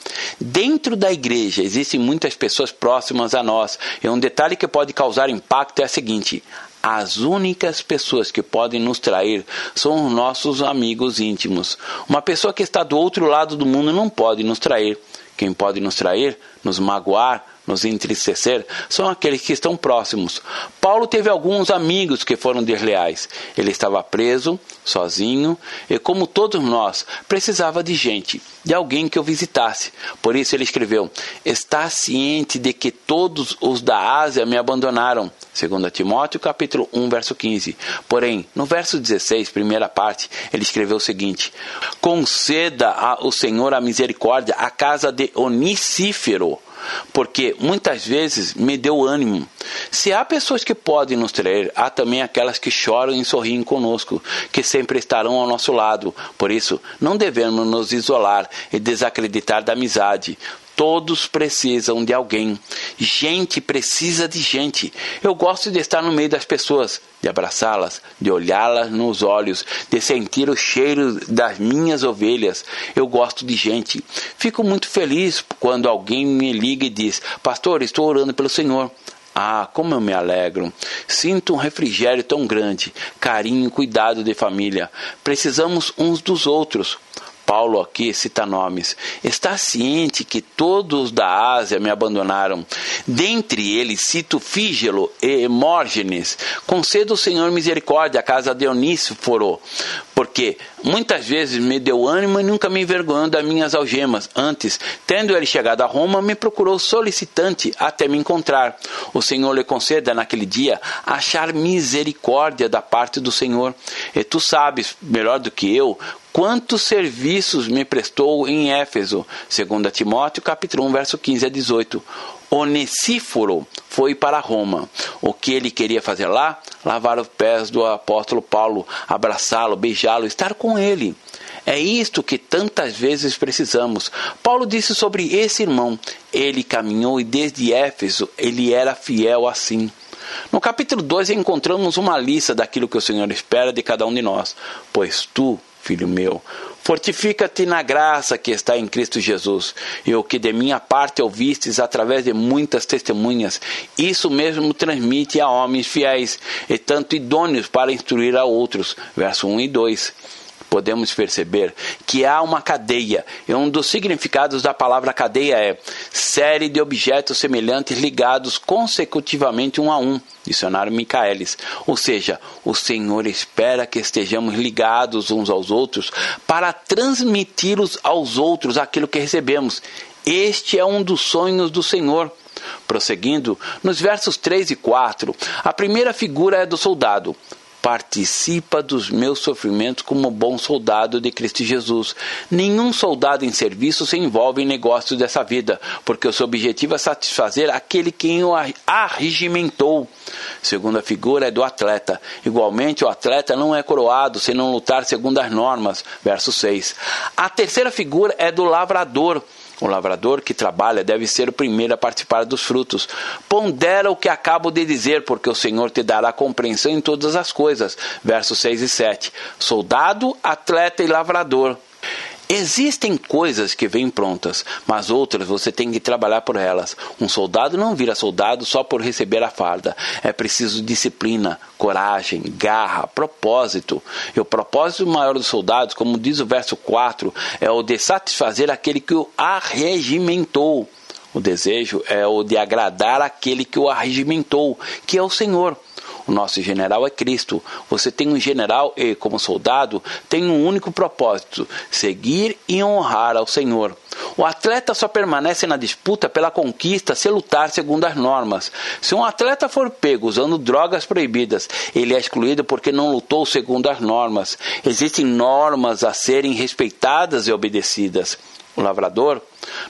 Dentro da igreja existem muitas pessoas próximas a nós, e um detalhe que pode causar impacto é o seguinte: as únicas pessoas que podem nos trair são os nossos amigos íntimos. Uma pessoa que está do outro lado do mundo não pode nos trair. Quem pode nos trair, nos magoar, nos entristecer são aqueles que estão próximos. Paulo teve alguns amigos que foram desleais. Ele estava preso, sozinho, e como todos nós, precisava de gente, de alguém que o visitasse. Por isso ele escreveu: Está ciente de que todos os da Ásia me abandonaram. Segundo Timóteo, capítulo 1, verso 15. Porém, no verso 16, primeira parte, ele escreveu o seguinte: Conceda ao Senhor a misericórdia à casa de Onicífero porque muitas vezes me deu ânimo. Se há pessoas que podem nos trair, há também aquelas que choram e sorriem conosco, que sempre estarão ao nosso lado. Por isso, não devemos nos isolar e desacreditar da amizade. Todos precisam de alguém. Gente precisa de gente. Eu gosto de estar no meio das pessoas, de abraçá-las, de olhá-las nos olhos, de sentir o cheiro das minhas ovelhas. Eu gosto de gente. Fico muito feliz quando alguém me liga e diz: Pastor, estou orando pelo Senhor. Ah, como eu me alegro! Sinto um refrigério tão grande, carinho, cuidado de família. Precisamos uns dos outros. Paulo aqui cita nomes. Está ciente que todos da Ásia me abandonaram. Dentre eles cito Fígelo e Hemórgenes. Conceda o Senhor misericórdia à casa de Onísforo, porque muitas vezes me deu ânimo e nunca me envergonhou das minhas algemas. Antes, tendo ele chegado a Roma, me procurou solicitante até me encontrar. O Senhor lhe conceda naquele dia achar misericórdia da parte do Senhor. E tu sabes, melhor do que eu, quantos serviços me prestou em Éfeso, segundo Timóteo, capítulo 1, verso 15 a 18. Onesíforo foi para Roma. O que ele queria fazer lá? Lavar os pés do apóstolo Paulo, abraçá-lo, beijá-lo, estar com ele. É isto que tantas vezes precisamos. Paulo disse sobre esse irmão: ele caminhou e desde Éfeso ele era fiel assim. No capítulo 2 encontramos uma lista daquilo que o Senhor espera de cada um de nós. Pois tu, filho meu. Fortifica-te na graça que está em Cristo Jesus, e o que de minha parte ouvistes através de muitas testemunhas, isso mesmo transmite a homens fiéis, e tanto idôneos para instruir a outros. Verso 1 e 2. Podemos perceber que há uma cadeia, e um dos significados da palavra cadeia é série de objetos semelhantes ligados consecutivamente um a um. Dicionário Michaelis. Ou seja, o Senhor espera que estejamos ligados uns aos outros para transmitir aos outros aquilo que recebemos. Este é um dos sonhos do Senhor. Prosseguindo, nos versos 3 e 4, a primeira figura é do soldado participa dos meus sofrimentos como bom soldado de Cristo Jesus. Nenhum soldado em serviço se envolve em negócios dessa vida, porque o seu objetivo é satisfazer aquele quem o arregimentou. Segunda figura é do atleta. Igualmente, o atleta não é coroado se não lutar segundo as normas. Verso 6. A terceira figura é do lavrador. O lavrador que trabalha deve ser o primeiro a participar dos frutos. Pondera o que acabo de dizer, porque o Senhor te dará compreensão em todas as coisas. Versos 6 e 7. Soldado, atleta e lavrador. Existem coisas que vêm prontas, mas outras você tem que trabalhar por elas. Um soldado não vira soldado só por receber a farda. É preciso disciplina, coragem, garra, propósito. E o propósito maior dos soldados, como diz o verso 4, é o de satisfazer aquele que o arregimentou. O desejo é o de agradar aquele que o arregimentou, que é o Senhor. O nosso general é Cristo. Você tem um general e, como soldado, tem um único propósito: seguir e honrar ao Senhor. O atleta só permanece na disputa pela conquista se lutar segundo as normas. Se um atleta for pego usando drogas proibidas, ele é excluído porque não lutou segundo as normas. Existem normas a serem respeitadas e obedecidas o lavrador,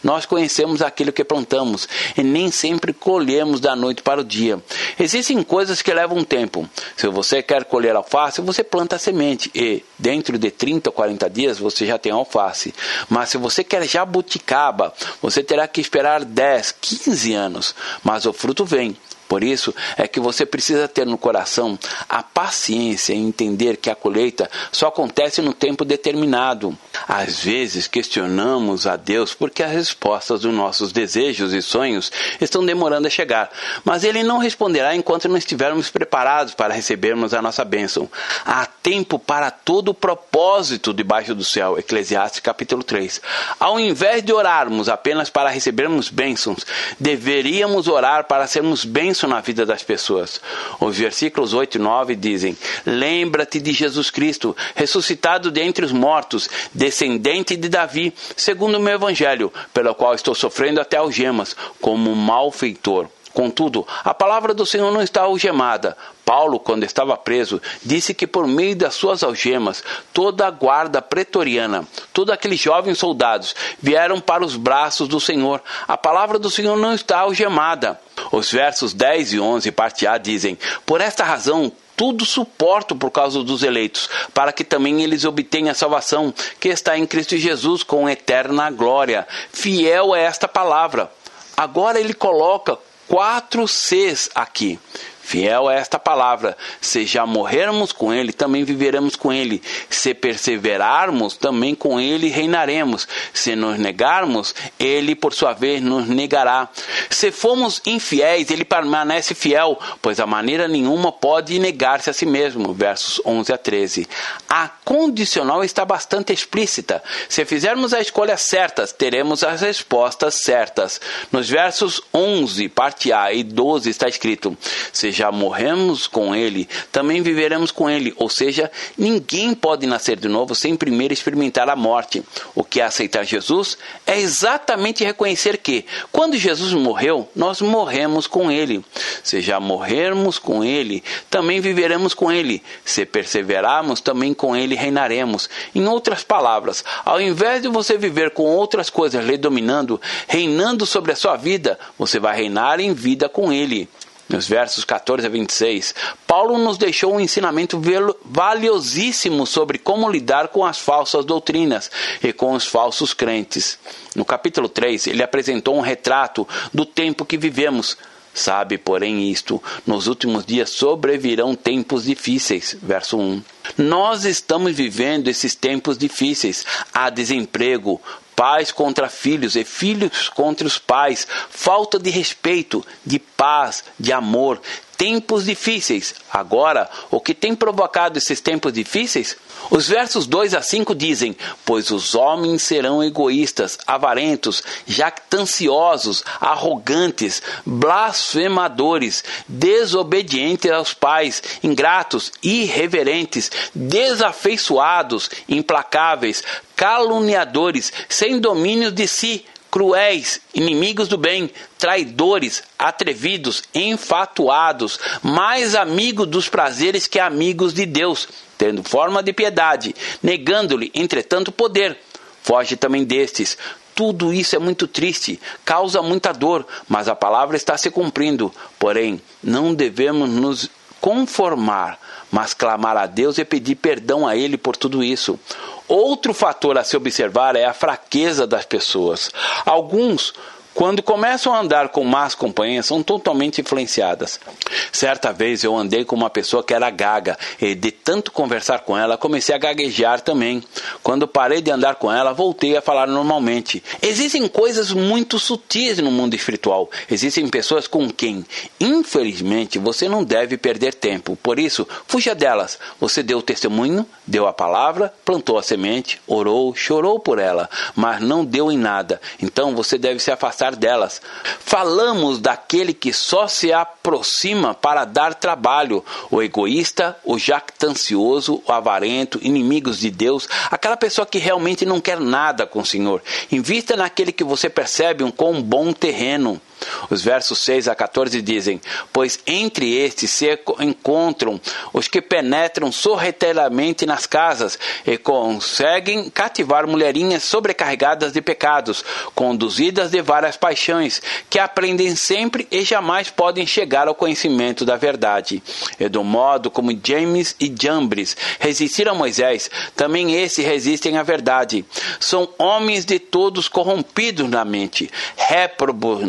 nós conhecemos aquilo que plantamos e nem sempre colhemos da noite para o dia. Existem coisas que levam tempo. Se você quer colher alface, você planta a semente e dentro de 30 ou 40 dias você já tem alface. Mas se você quer jabuticaba, você terá que esperar 10, 15 anos, mas o fruto vem. Por isso é que você precisa ter no coração a paciência em entender que a colheita só acontece no tempo determinado. Às vezes questionamos a Deus porque as respostas dos nossos desejos e sonhos estão demorando a chegar, mas Ele não responderá enquanto não estivermos preparados para recebermos a nossa bênção. Há tempo para todo o propósito debaixo do céu. Eclesiastes capítulo 3. Ao invés de orarmos apenas para recebermos bênçãos, deveríamos orar para sermos bênçãos isso na vida das pessoas. Os versículos 8 e 9 dizem: Lembra-te de Jesus Cristo, ressuscitado dentre os mortos, descendente de Davi, segundo o meu evangelho, pelo qual estou sofrendo até algemas, como um malfeitor. Contudo, a palavra do Senhor não está algemada. Paulo, quando estava preso, disse que por meio das suas algemas, toda a guarda pretoriana, todos aqueles jovens soldados vieram para os braços do Senhor. A palavra do Senhor não está algemada. Os versos 10 e 11, parte A, dizem: Por esta razão, tudo suporto por causa dos eleitos, para que também eles obtenham a salvação que está em Cristo Jesus com eterna glória. Fiel é esta palavra. Agora ele coloca quatro Cs aqui. Fiel é esta palavra. Se já morrermos com Ele, também viveremos com Ele. Se perseverarmos, também com Ele reinaremos. Se nos negarmos, Ele, por sua vez, nos negará. Se formos infiéis, Ele permanece fiel, pois a maneira nenhuma pode negar-se a si mesmo. Versos 11 a 13. A condicional está bastante explícita. Se fizermos a escolha certa, teremos as respostas certas. Nos versos 11, parte A e 12 está escrito: Se já morremos com ele, também viveremos com ele. Ou seja, ninguém pode nascer de novo sem primeiro experimentar a morte. O que é aceitar Jesus é exatamente reconhecer que, quando Jesus morreu, nós morremos com ele. Se já morrermos com ele, também viveremos com ele. Se perseverarmos, também com ele reinaremos. Em outras palavras, ao invés de você viver com outras coisas lhe dominando, reinando sobre a sua vida, você vai reinar em vida com ele nos versos 14 a 26, Paulo nos deixou um ensinamento valiosíssimo sobre como lidar com as falsas doutrinas e com os falsos crentes. No capítulo 3, ele apresentou um retrato do tempo que vivemos. Sabe, porém, isto: nos últimos dias sobrevirão tempos difíceis. Verso 1. Nós estamos vivendo esses tempos difíceis. Há desemprego, pais contra filhos e filhos contra os pais, falta de respeito, de paz, de amor, tempos difíceis. Agora, o que tem provocado esses tempos difíceis? Os versos 2 a 5 dizem: Pois os homens serão egoístas, avarentos, jactanciosos, arrogantes, blasfemadores, desobedientes aos pais, ingratos, irreverentes, desafeiçoados, implacáveis, caluniadores, sem domínio de si cruéis, inimigos do bem, traidores, atrevidos, enfatuados, mais amigos dos prazeres que amigos de Deus, tendo forma de piedade, negando-lhe, entretanto, poder. Foge também destes. Tudo isso é muito triste, causa muita dor, mas a palavra está se cumprindo. Porém, não devemos nos conformar, mas clamar a Deus e pedir perdão a Ele por tudo isso. Outro fator a se observar é a fraqueza das pessoas. Alguns quando começam a andar com más companhias, são totalmente influenciadas. Certa vez eu andei com uma pessoa que era gaga e de tanto conversar com ela, comecei a gaguejar também. Quando parei de andar com ela, voltei a falar normalmente. Existem coisas muito sutis no mundo espiritual. Existem pessoas com quem, infelizmente, você não deve perder tempo. Por isso, fuja delas. Você deu testemunho, deu a palavra, plantou a semente, orou, chorou por ela, mas não deu em nada. Então você deve se afastar delas. Falamos daquele que só se aproxima para dar trabalho, o egoísta, o jactancioso, o avarento, inimigos de Deus, aquela pessoa que realmente não quer nada com o Senhor. Invista naquele que você percebe um com um bom terreno. Os versos 6 a 14 dizem: Pois entre estes se encontram os que penetram sorrateiramente nas casas e conseguem cativar mulherinhas sobrecarregadas de pecados, conduzidas de várias paixões, que aprendem sempre e jamais podem chegar ao conhecimento da verdade. E do modo como James e Jambres resistiram a Moisés, também esses resistem à verdade. São homens de todos corrompidos na mente, réprobos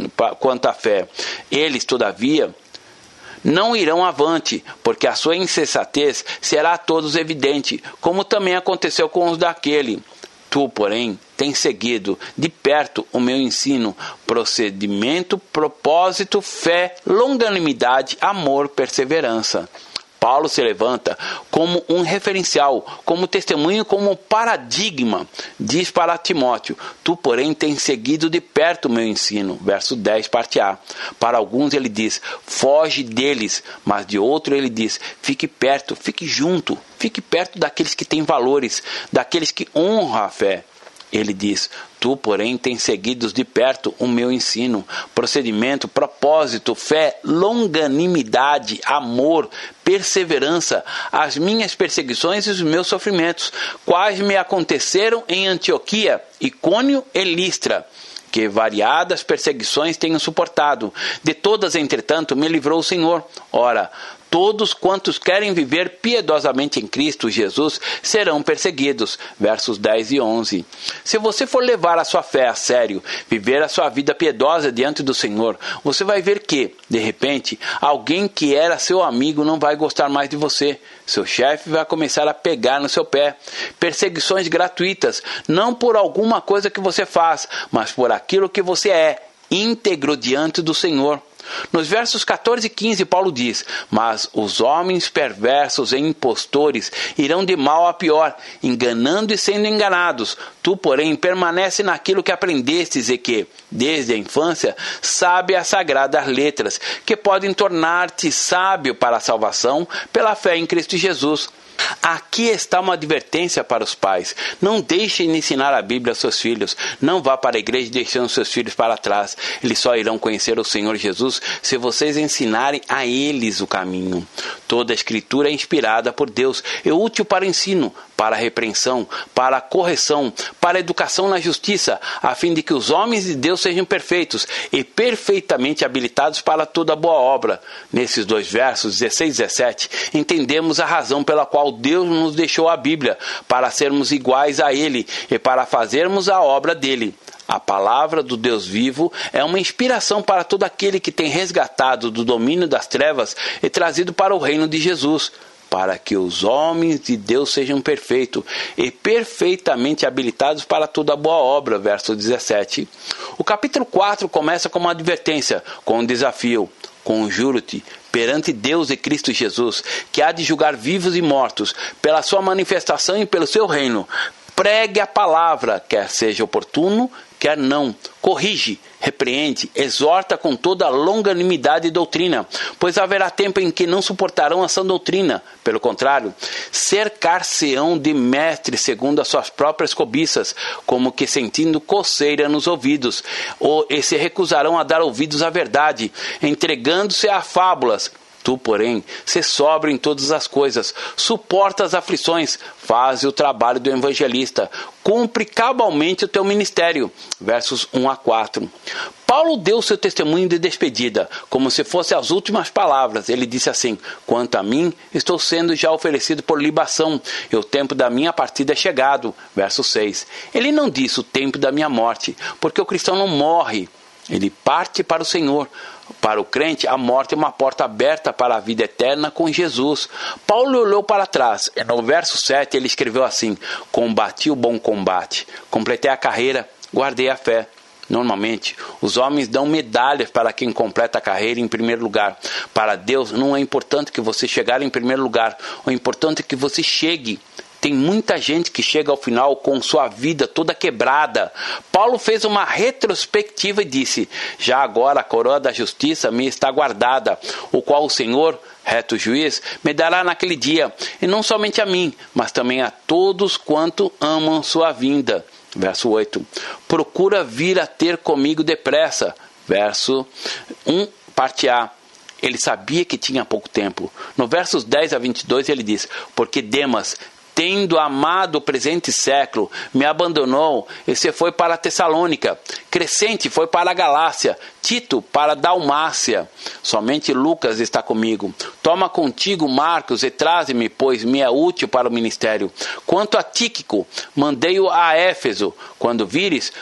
quanto à fé. Eles, todavia, não irão avante, porque a sua insensatez será a todos evidente, como também aconteceu com os daquele. Tu, porém, tens seguido de perto o meu ensino, procedimento, propósito, fé, longanimidade, amor, perseverança. Paulo se levanta como um referencial, como testemunho, como paradigma. Diz para Timóteo: Tu, porém, tens seguido de perto o meu ensino. Verso 10, parte A. Para alguns ele diz: Foge deles. Mas de outro ele diz: Fique perto, fique junto. Fique perto daqueles que têm valores, daqueles que honram a fé. Ele diz: Tu, porém, tens seguido de perto o meu ensino, procedimento, propósito, fé, longanimidade, amor, perseverança, as minhas perseguições e os meus sofrimentos, quais me aconteceram em Antioquia, Icônio e Listra que variadas perseguições tenho suportado. De todas, entretanto, me livrou o Senhor. Ora, todos quantos querem viver piedosamente em Cristo Jesus serão perseguidos. Versos 10 e 11. Se você for levar a sua fé a sério, viver a sua vida piedosa diante do Senhor, você vai ver que, de repente, alguém que era seu amigo não vai gostar mais de você. Seu chefe vai começar a pegar no seu pé. Perseguições gratuitas, não por alguma coisa que você faz, mas por aquilo que você é, íntegro diante do Senhor. Nos versos 14 e 15, Paulo diz: Mas os homens perversos e impostores irão de mal a pior, enganando e sendo enganados. Tu, porém, permanece naquilo que aprendestes e que, desde a infância, sabe as sagradas letras, que podem tornar-te sábio para a salvação pela fé em Cristo Jesus. Aqui está uma advertência para os pais. Não deixem de ensinar a Bíblia aos seus filhos. Não vá para a igreja deixando seus filhos para trás. Eles só irão conhecer o Senhor Jesus se vocês ensinarem a eles o caminho. Toda a Escritura é inspirada por Deus, é útil para o ensino, para a repreensão, para a correção, para a educação na justiça, a fim de que os homens de Deus sejam perfeitos e perfeitamente habilitados para toda boa obra. Nesses dois versos, 16 e 17, entendemos a razão pela qual Deus nos deixou a Bíblia, para sermos iguais a Ele e para fazermos a obra dele. A palavra do Deus vivo é uma inspiração para todo aquele que tem resgatado do domínio das trevas e trazido para o reino de Jesus para que os homens de Deus sejam perfeitos e perfeitamente habilitados para toda boa obra. Verso 17. O capítulo 4 começa com uma advertência, com um desafio. conjuro-te, perante Deus e Cristo Jesus, que há de julgar vivos e mortos, pela sua manifestação e pelo seu reino, pregue a palavra, quer seja oportuno, quer não. Corrige, repreende, exorta com toda a longanimidade e doutrina, pois haverá tempo em que não suportarão a sã doutrina. Pelo contrário, cercar-se-ão de mestres segundo as suas próprias cobiças, como que sentindo coceira nos ouvidos, ou e se recusarão a dar ouvidos à verdade, entregando-se a fábulas Tu, porém, se sobra em todas as coisas, suporta as aflições, faz o trabalho do evangelista, cumpre cabalmente o teu ministério. Versos 1 a 4. Paulo deu seu testemunho de despedida, como se fossem as últimas palavras. Ele disse assim: Quanto a mim, estou sendo já oferecido por libação, e o tempo da minha partida é chegado. Verso 6. Ele não disse o tempo da minha morte, porque o cristão não morre, ele parte para o Senhor. Para o crente, a morte é uma porta aberta para a vida eterna com Jesus. Paulo olhou para trás e no verso 7 ele escreveu assim: Combati o bom combate, completei a carreira, guardei a fé. Normalmente, os homens dão medalhas para quem completa a carreira em primeiro lugar. Para Deus, não é importante que você chegar em primeiro lugar, o importante é que você chegue. Tem muita gente que chega ao final com sua vida toda quebrada. Paulo fez uma retrospectiva e disse: Já agora a coroa da justiça me está guardada, o qual o Senhor, reto juiz, me dará naquele dia, e não somente a mim, mas também a todos quanto amam sua vinda. Verso 8: Procura vir a ter comigo depressa. Verso 1, parte A ele sabia que tinha pouco tempo. No versos 10 a 22 ele diz: Porque Demas, tendo amado o presente século, me abandonou e se foi para Tessalônica. Crescente foi para a Galácia, Tito para a Dalmácia. Somente Lucas está comigo. Toma contigo Marcos e traze-me, pois me é útil para o ministério. Quanto a Tíquico, mandei-o a Éfeso. Quando vires,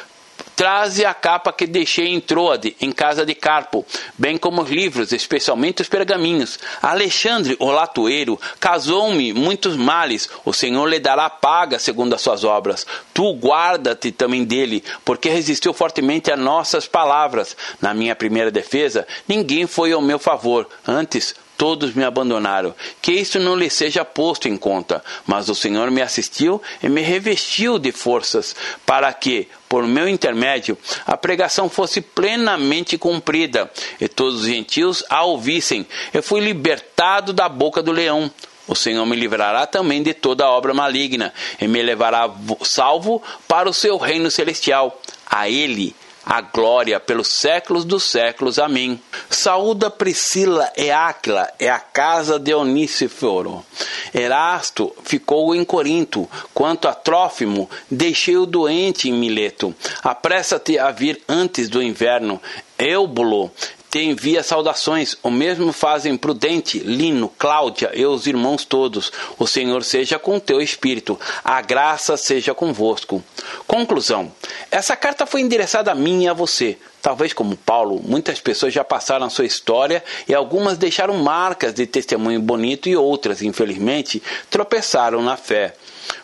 Traze a capa que deixei em Troade, em casa de Carpo, bem como os livros, especialmente os pergaminhos. Alexandre, o latoeiro, casou-me muitos males. O Senhor lhe dará paga segundo as suas obras. Tu guarda-te também dele, porque resistiu fortemente a nossas palavras. Na minha primeira defesa, ninguém foi ao meu favor. Antes, todos me abandonaram. Que isso não lhe seja posto em conta. Mas o Senhor me assistiu e me revestiu de forças, para que, por meu intermédio, a pregação fosse plenamente cumprida, e todos os gentios a ouvissem. Eu fui libertado da boca do leão. O Senhor me livrará também de toda obra maligna, e me levará salvo para o seu reino celestial. A Ele a glória pelos séculos dos séculos. Amém. Saúda Priscila e Áquila é a casa de Oníciforo. Erasto ficou em Corinto, quanto a Trófimo, deixei-o doente em Mileto. Apressa-te a vir antes do inverno. Eubulo te envia saudações. O mesmo fazem Prudente, Lino, Cláudia e os irmãos todos. O Senhor seja com teu espírito. A graça seja convosco. Conclusão. Essa carta foi endereçada a mim e a você. Talvez como Paulo, muitas pessoas já passaram a sua história e algumas deixaram marcas de testemunho bonito e outras, infelizmente, tropeçaram na fé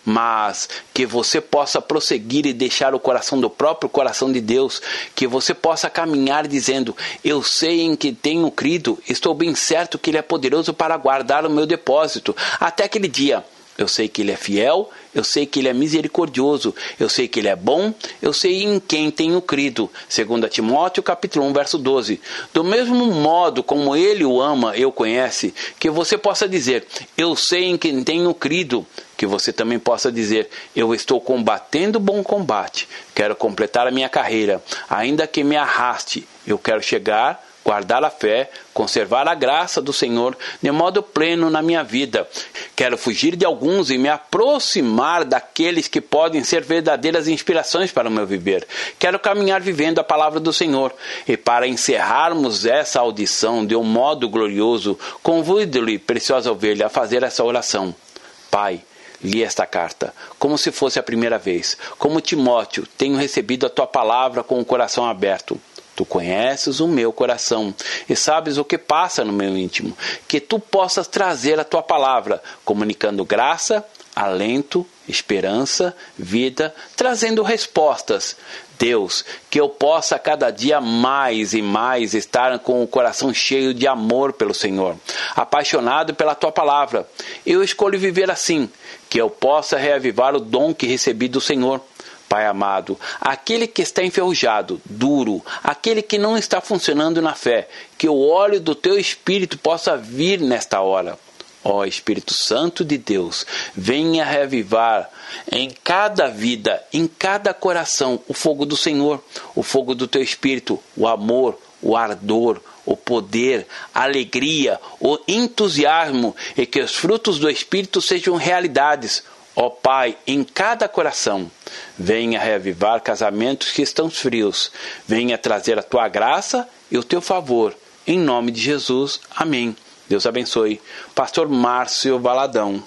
mas que você possa prosseguir e deixar o coração do próprio coração de Deus, que você possa caminhar dizendo: Eu sei em que tenho crido, estou bem certo que Ele é poderoso para guardar o meu depósito até aquele dia. Eu sei que Ele é fiel, eu sei que Ele é misericordioso, eu sei que Ele é bom, eu sei em quem tenho crido. 2 Timóteo capítulo 1, verso 12. Do mesmo modo como Ele o ama, eu conhece, que você possa dizer, eu sei em quem tenho crido, que você também possa dizer, eu estou combatendo bom combate, quero completar a minha carreira, ainda que me arraste, eu quero chegar guardar a fé, conservar a graça do Senhor de modo pleno na minha vida. Quero fugir de alguns e me aproximar daqueles que podem ser verdadeiras inspirações para o meu viver. Quero caminhar vivendo a palavra do Senhor. E para encerrarmos essa audição de um modo glorioso, convido-lhe, preciosa ovelha, a fazer essa oração. Pai, li esta carta, como se fosse a primeira vez. Como Timóteo, tenho recebido a tua palavra com o coração aberto. Tu conheces o meu coração e sabes o que passa no meu íntimo. Que tu possas trazer a tua palavra, comunicando graça, alento esperança, vida, trazendo respostas. Deus, que eu possa cada dia mais e mais estar com o coração cheio de amor pelo Senhor, apaixonado pela tua palavra. Eu escolho viver assim, que eu possa reavivar o dom que recebi do Senhor. Pai amado, aquele que está enferrujado, duro, aquele que não está funcionando na fé, que o óleo do teu espírito possa vir nesta hora. Ó Espírito Santo de Deus, venha reavivar em cada vida, em cada coração, o fogo do Senhor, o fogo do teu Espírito, o amor, o ardor, o poder, a alegria, o entusiasmo e que os frutos do Espírito sejam realidades. Ó Pai, em cada coração, venha reavivar casamentos que estão frios, venha trazer a tua graça e o teu favor. Em nome de Jesus, amém. Deus abençoe. Pastor Márcio Valadão.